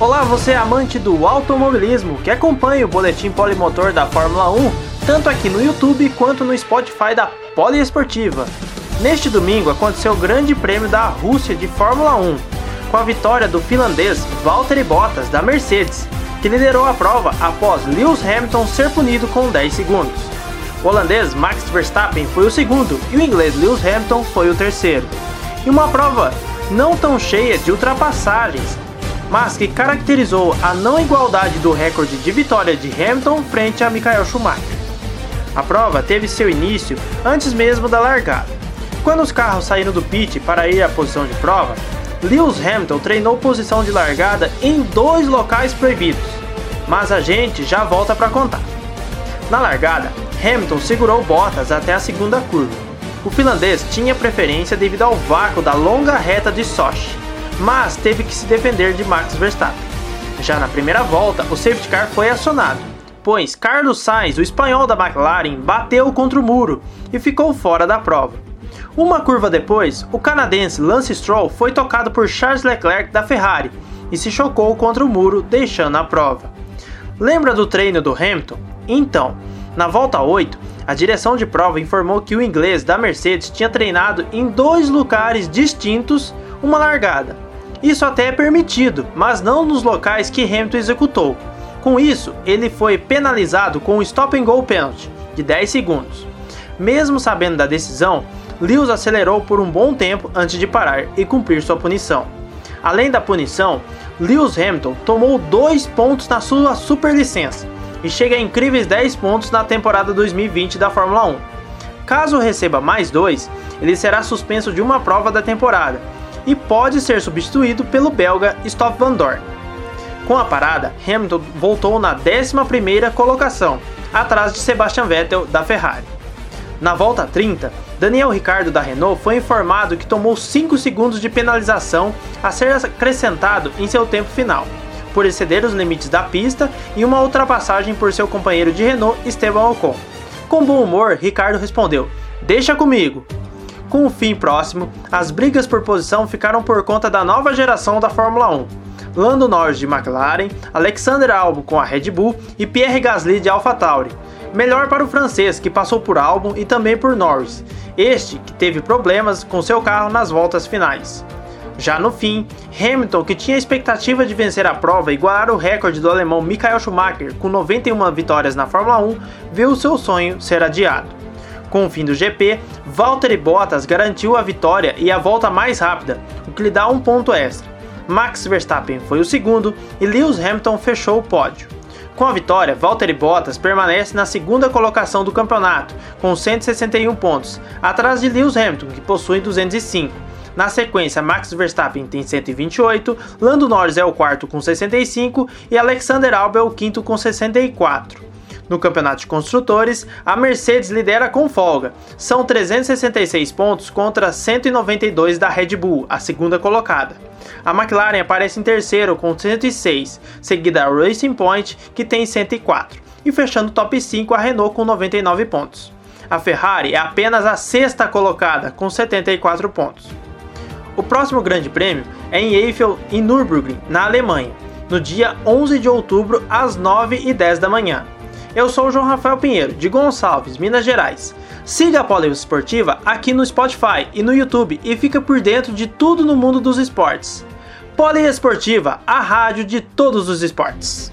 Olá, você é amante do automobilismo que acompanha o boletim polimotor da Fórmula 1, tanto aqui no YouTube quanto no Spotify da Poliesportiva. Neste domingo aconteceu o Grande Prêmio da Rússia de Fórmula 1, com a vitória do finlandês Valtteri Bottas da Mercedes, que liderou a prova após Lewis Hamilton ser punido com 10 segundos. O holandês Max Verstappen foi o segundo e o inglês Lewis Hamilton foi o terceiro. Em uma prova não tão cheia de ultrapassagens, mas que caracterizou a não igualdade do recorde de vitória de Hamilton frente a Michael Schumacher. A prova teve seu início antes mesmo da largada. Quando os carros saíram do pit para ir à posição de prova, Lewis Hamilton treinou posição de largada em dois locais proibidos, mas a gente já volta para contar. Na largada, Hamilton segurou Bottas até a segunda curva. O finlandês tinha preferência devido ao vácuo da longa reta de Sochi, mas teve que se defender de Max Verstappen. Já na primeira volta, o safety car foi acionado, pois Carlos Sainz, o espanhol da McLaren, bateu contra o muro e ficou fora da prova. Uma curva depois, o canadense Lance Stroll foi tocado por Charles Leclerc da Ferrari e se chocou contra o muro, deixando a prova. Lembra do treino do Hamilton? Então, na volta 8, a direção de prova informou que o inglês da Mercedes tinha treinado em dois lugares distintos uma largada. Isso até é permitido, mas não nos locais que Hamilton executou. Com isso, ele foi penalizado com um stop and go penalty de 10 segundos. Mesmo sabendo da decisão, Lewis acelerou por um bom tempo antes de parar e cumprir sua punição. Além da punição, Lewis Hamilton tomou dois pontos na sua superlicença e chega a incríveis 10 pontos na temporada 2020 da Fórmula 1. Caso receba mais dois, ele será suspenso de uma prova da temporada e pode ser substituído pelo belga Stoff van Dorn. Com a parada, Hamilton voltou na 11ª colocação, atrás de Sebastian Vettel da Ferrari. Na volta 30, Daniel Ricciardo da Renault foi informado que tomou 5 segundos de penalização a ser acrescentado em seu tempo final por exceder os limites da pista e uma ultrapassagem por seu companheiro de Renault, Esteban Ocon. Com bom humor, Ricardo respondeu: Deixa comigo. Com o fim próximo, as brigas por posição ficaram por conta da nova geração da Fórmula 1. Lando Norris de McLaren, Alexander Albon com a Red Bull e Pierre Gasly de AlphaTauri. Melhor para o francês, que passou por Albon e também por Norris, este que teve problemas com seu carro nas voltas finais. Já no fim, Hamilton, que tinha a expectativa de vencer a prova e igualar o recorde do alemão Michael Schumacher com 91 vitórias na Fórmula 1, viu seu sonho ser adiado. Com o fim do GP, Valtteri Bottas garantiu a vitória e a volta mais rápida, o que lhe dá um ponto extra. Max Verstappen foi o segundo e Lewis Hamilton fechou o pódio. Com a vitória, Valtteri Bottas permanece na segunda colocação do campeonato, com 161 pontos, atrás de Lewis Hamilton, que possui 205. Na sequência, Max Verstappen tem 128, Lando Norris é o quarto com 65 e Alexander Albon é o quinto com 64. No campeonato de construtores, a Mercedes lidera com folga. São 366 pontos contra 192 da Red Bull, a segunda colocada. A McLaren aparece em terceiro com 106, seguida a Racing Point, que tem 104, e fechando o top 5 a Renault com 99 pontos. A Ferrari é apenas a sexta colocada com 74 pontos. O próximo Grande Prêmio é em Eiffel, em Nürburgring, na Alemanha, no dia 11 de outubro, às 9h10 da manhã. Eu sou o João Rafael Pinheiro, de Gonçalves, Minas Gerais. Siga a Poli Esportiva aqui no Spotify e no YouTube e fica por dentro de tudo no mundo dos esportes. Poli Esportiva, a rádio de todos os esportes.